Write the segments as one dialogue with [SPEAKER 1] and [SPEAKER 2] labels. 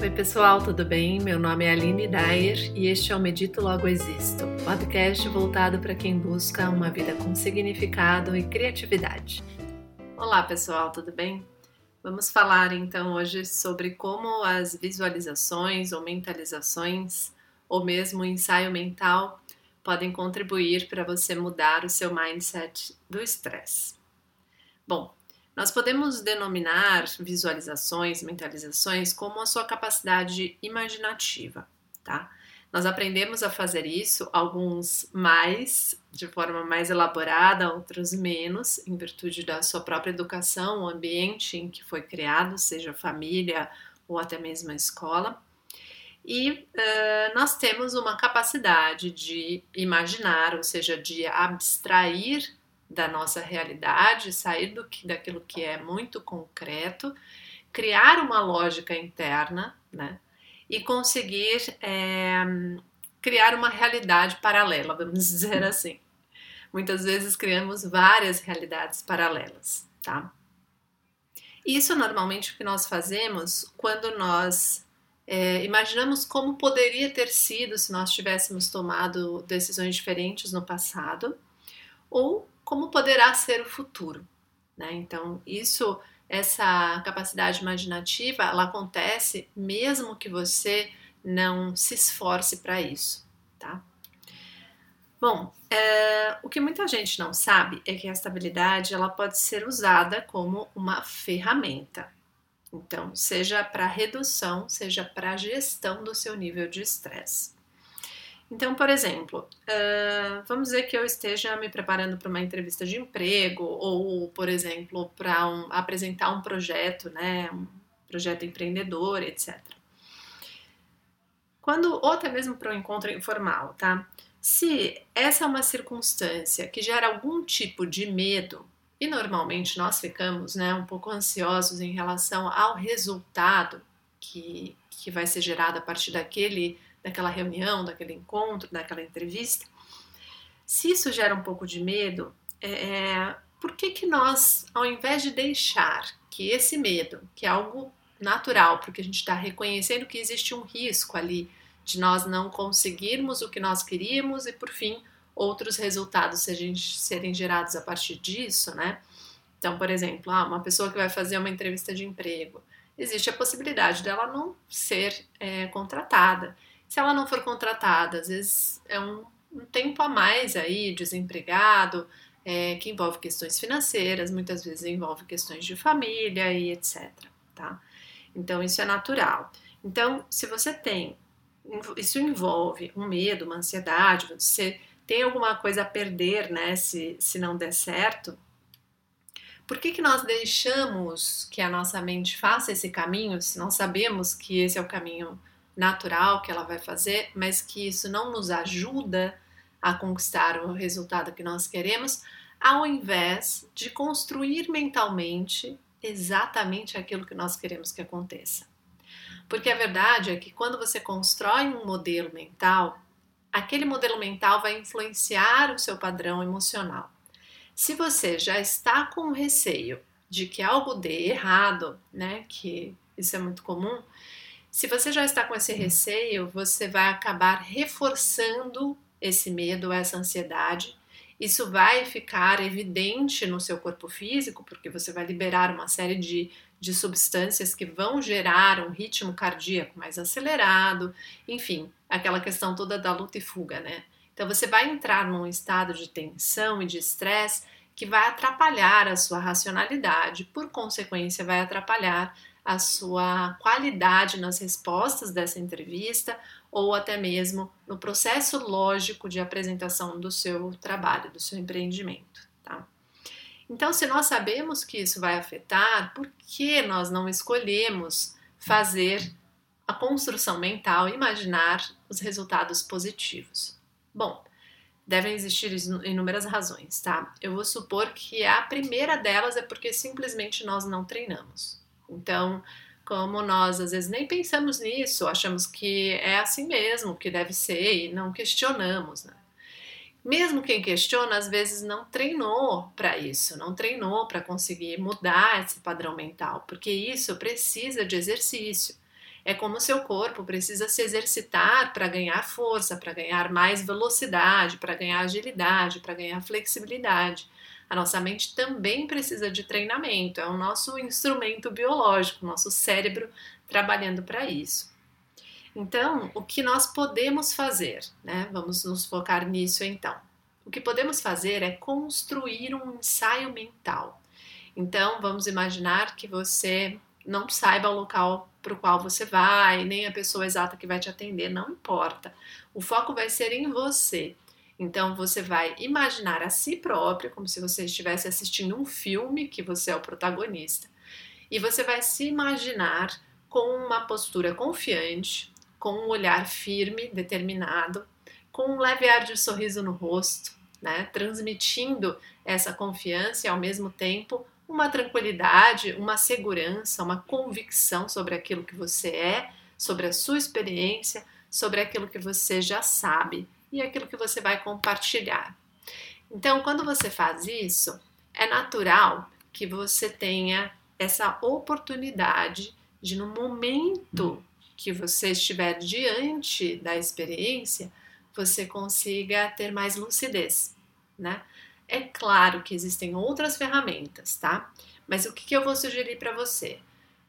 [SPEAKER 1] Oi, pessoal, tudo bem? Meu nome é Aline Dyer e este é o Medito Logo Existo, podcast voltado para quem busca uma vida com significado e criatividade. Olá, pessoal, tudo bem? Vamos falar então hoje sobre como as visualizações ou mentalizações, ou mesmo o ensaio mental, podem contribuir para você mudar o seu mindset do estresse. Bom, nós podemos denominar visualizações, mentalizações como a sua capacidade imaginativa, tá? Nós aprendemos a fazer isso, alguns mais, de forma mais elaborada, outros menos, em virtude da sua própria educação, o ambiente em que foi criado, seja família ou até mesmo a escola. E uh, nós temos uma capacidade de imaginar, ou seja, de abstrair da nossa realidade, sair do que, daquilo que é muito concreto, criar uma lógica interna, né? E conseguir é, criar uma realidade paralela, vamos dizer assim. Muitas vezes criamos várias realidades paralelas, tá? Isso normalmente o que nós fazemos quando nós é, imaginamos como poderia ter sido se nós tivéssemos tomado decisões diferentes no passado, ou como poderá ser o futuro. Né? Então, isso, essa capacidade imaginativa, ela acontece mesmo que você não se esforce para isso, tá? Bom, é, o que muita gente não sabe é que a estabilidade ela pode ser usada como uma ferramenta. Então, seja para redução, seja para gestão do seu nível de estresse. Então, por exemplo, uh, vamos dizer que eu esteja me preparando para uma entrevista de emprego ou, por exemplo, para um, apresentar um projeto, né, um projeto empreendedor, etc. Quando, ou até mesmo para um encontro informal, tá? Se essa é uma circunstância que gera algum tipo de medo, e normalmente nós ficamos né, um pouco ansiosos em relação ao resultado que, que vai ser gerado a partir daquele daquela reunião, daquele encontro, daquela entrevista, se isso gera um pouco de medo, é, é, por que, que nós, ao invés de deixar que esse medo, que é algo natural, porque a gente está reconhecendo que existe um risco ali de nós não conseguirmos o que nós queríamos e, por fim, outros resultados serem, gerados a partir disso, né? Então, por exemplo, ah, uma pessoa que vai fazer uma entrevista de emprego, existe a possibilidade dela não ser é, contratada. Se ela não for contratada, às vezes é um, um tempo a mais aí, desempregado, é, que envolve questões financeiras, muitas vezes envolve questões de família e etc. Tá? Então, isso é natural. Então, se você tem, isso envolve um medo, uma ansiedade, você tem alguma coisa a perder, né, se, se não der certo, por que, que nós deixamos que a nossa mente faça esse caminho se não sabemos que esse é o caminho natural que ela vai fazer, mas que isso não nos ajuda a conquistar o resultado que nós queremos, ao invés de construir mentalmente exatamente aquilo que nós queremos que aconteça. Porque a verdade é que quando você constrói um modelo mental, aquele modelo mental vai influenciar o seu padrão emocional. Se você já está com receio de que algo dê errado, né, que isso é muito comum, se você já está com esse receio, você vai acabar reforçando esse medo, essa ansiedade. Isso vai ficar evidente no seu corpo físico, porque você vai liberar uma série de, de substâncias que vão gerar um ritmo cardíaco mais acelerado, enfim, aquela questão toda da luta e fuga, né? Então você vai entrar num estado de tensão e de estresse que vai atrapalhar a sua racionalidade, por consequência, vai atrapalhar a sua qualidade nas respostas dessa entrevista ou até mesmo no processo lógico de apresentação do seu trabalho, do seu empreendimento. Tá? Então, se nós sabemos que isso vai afetar, por que nós não escolhemos fazer a construção mental, imaginar os resultados positivos? Bom, devem existir inúmeras razões, tá? Eu vou supor que a primeira delas é porque simplesmente nós não treinamos. Então, como nós às vezes nem pensamos nisso, achamos que é assim mesmo, que deve ser e não questionamos, né? Mesmo quem questiona, às vezes não treinou para isso, não treinou para conseguir mudar esse padrão mental, porque isso precisa de exercício. É como o seu corpo precisa se exercitar para ganhar força, para ganhar mais velocidade, para ganhar agilidade, para ganhar flexibilidade. A nossa mente também precisa de treinamento, é o nosso instrumento biológico, nosso cérebro trabalhando para isso. Então, o que nós podemos fazer, né? Vamos nos focar nisso então. O que podemos fazer é construir um ensaio mental. Então, vamos imaginar que você não saiba o local para o qual você vai, nem a pessoa exata que vai te atender, não importa. O foco vai ser em você. Então você vai imaginar a si próprio, como se você estivesse assistindo um filme que você é o protagonista. E você vai se imaginar com uma postura confiante, com um olhar firme, determinado, com um leve ar de sorriso no rosto, né? transmitindo essa confiança e ao mesmo tempo uma tranquilidade, uma segurança, uma convicção sobre aquilo que você é, sobre a sua experiência, sobre aquilo que você já sabe e aquilo que você vai compartilhar. Então, quando você faz isso, é natural que você tenha essa oportunidade de, no momento que você estiver diante da experiência, você consiga ter mais lucidez, né? É claro que existem outras ferramentas, tá? Mas o que, que eu vou sugerir para você?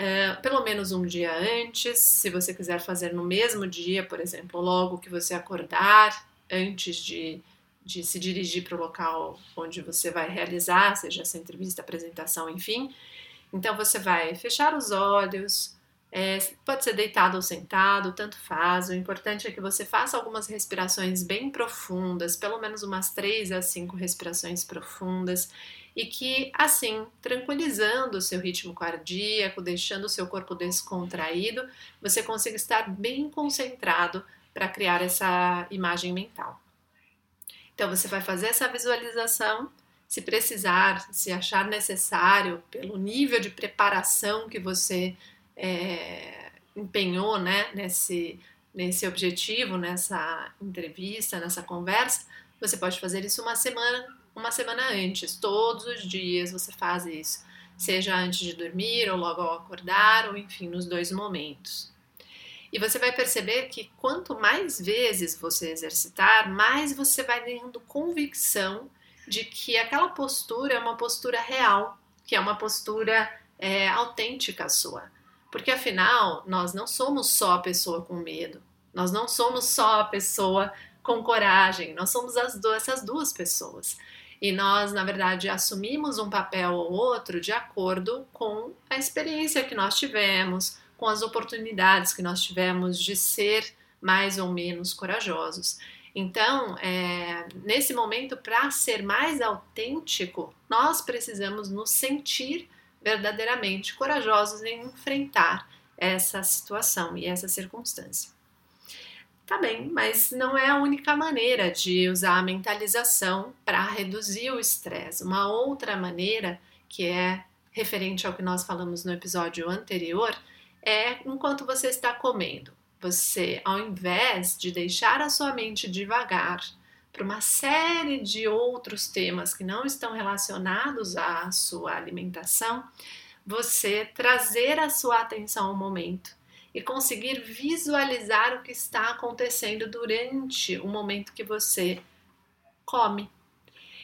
[SPEAKER 1] Uh, pelo menos um dia antes, se você quiser fazer no mesmo dia, por exemplo, logo que você acordar, antes de, de se dirigir para o local onde você vai realizar, seja essa entrevista, apresentação, enfim. Então você vai fechar os olhos, é, pode ser deitado ou sentado, tanto faz. O importante é que você faça algumas respirações bem profundas, pelo menos umas três a cinco respirações profundas, e que, assim, tranquilizando o seu ritmo cardíaco, deixando o seu corpo descontraído, você consiga estar bem concentrado para criar essa imagem mental. Então, você vai fazer essa visualização. Se precisar, se achar necessário, pelo nível de preparação que você é, empenhou né, nesse, nesse objetivo, nessa entrevista, nessa conversa, você pode fazer isso uma semana, uma semana antes. Todos os dias você faz isso, seja antes de dormir ou logo ao acordar, ou enfim, nos dois momentos. E você vai perceber que quanto mais vezes você exercitar, mais você vai ganhando convicção de que aquela postura é uma postura real, que é uma postura é, autêntica sua. Porque afinal, nós não somos só a pessoa com medo, nós não somos só a pessoa com coragem, nós somos as duas, essas duas pessoas. E nós, na verdade, assumimos um papel ou outro de acordo com a experiência que nós tivemos, com as oportunidades que nós tivemos de ser mais ou menos corajosos. Então, é, nesse momento, para ser mais autêntico, nós precisamos nos sentir verdadeiramente corajosos em enfrentar essa situação e essa circunstância. Tá bem, mas não é a única maneira de usar a mentalização para reduzir o estresse. Uma outra maneira, que é referente ao que nós falamos no episódio anterior, é enquanto você está comendo. Você, ao invés de deixar a sua mente devagar para uma série de outros temas que não estão relacionados à sua alimentação, você trazer a sua atenção ao momento e conseguir visualizar o que está acontecendo durante o momento que você come.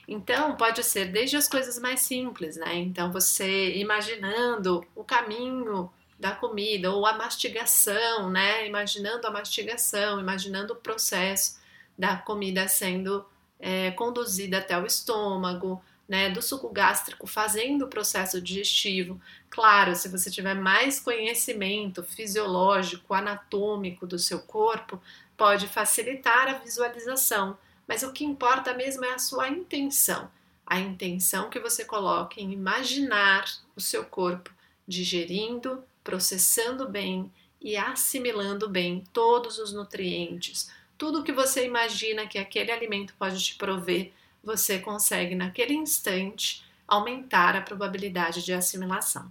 [SPEAKER 1] Então, pode ser desde as coisas mais simples, né? Então, você imaginando o caminho da comida, ou a mastigação, né? Imaginando a mastigação, imaginando o processo da comida sendo é, conduzida até o estômago, né? Do suco gástrico fazendo o processo digestivo. Claro, se você tiver mais conhecimento fisiológico, anatômico do seu corpo, pode facilitar a visualização. Mas o que importa mesmo é a sua intenção. A intenção que você coloca em imaginar o seu corpo digerindo, processando bem e assimilando bem todos os nutrientes. Tudo que você imagina que aquele alimento pode te prover, você consegue naquele instante aumentar a probabilidade de assimilação,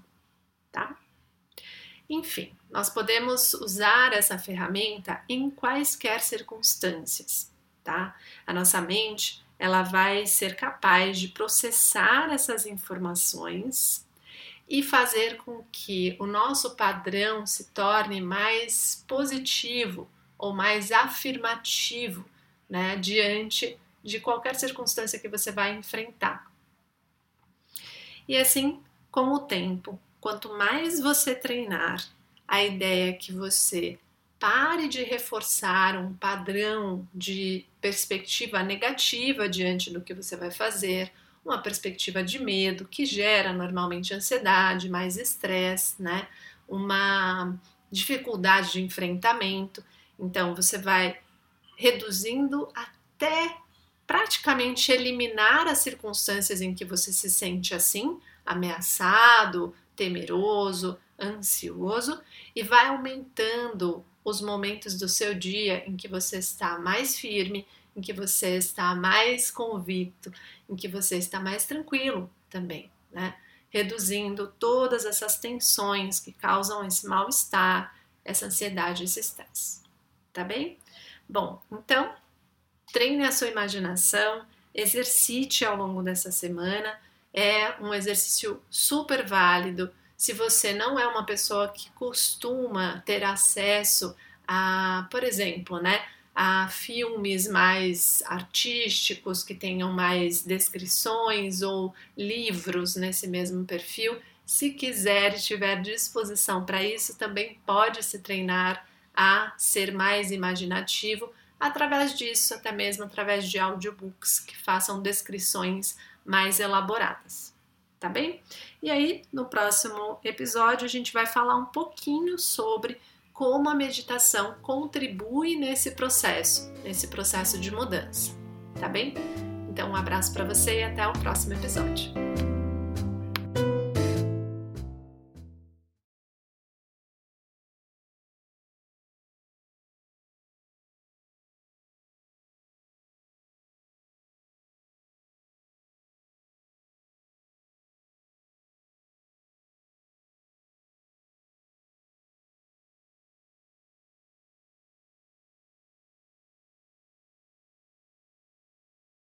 [SPEAKER 1] tá? Enfim, nós podemos usar essa ferramenta em quaisquer circunstâncias, tá? A nossa mente, ela vai ser capaz de processar essas informações e fazer com que o nosso padrão se torne mais positivo ou mais afirmativo né, diante de qualquer circunstância que você vai enfrentar. E assim, com o tempo, quanto mais você treinar a ideia que você pare de reforçar um padrão de perspectiva negativa diante do que você vai fazer, uma perspectiva de medo que gera normalmente ansiedade, mais estresse, né? Uma dificuldade de enfrentamento. Então você vai reduzindo até praticamente eliminar as circunstâncias em que você se sente assim, ameaçado, temeroso, ansioso e vai aumentando os momentos do seu dia em que você está mais firme, em que você está mais convicto, em que você está mais tranquilo também, né? Reduzindo todas essas tensões que causam esse mal-estar, essa ansiedade, esse estresse. Tá bem? Bom, então treine a sua imaginação, exercite ao longo dessa semana. É um exercício super válido. Se você não é uma pessoa que costuma ter acesso a, por exemplo, né, a filmes mais artísticos que tenham mais descrições ou livros nesse mesmo perfil. Se quiser e tiver disposição para isso, também pode se treinar a ser mais imaginativo através disso, até mesmo através de audiobooks que façam descrições mais elaboradas. Tá bem? E aí, no próximo episódio, a gente vai falar um pouquinho sobre como a meditação contribui nesse processo, nesse processo de mudança, tá bem? Então, um abraço para você e até o próximo episódio.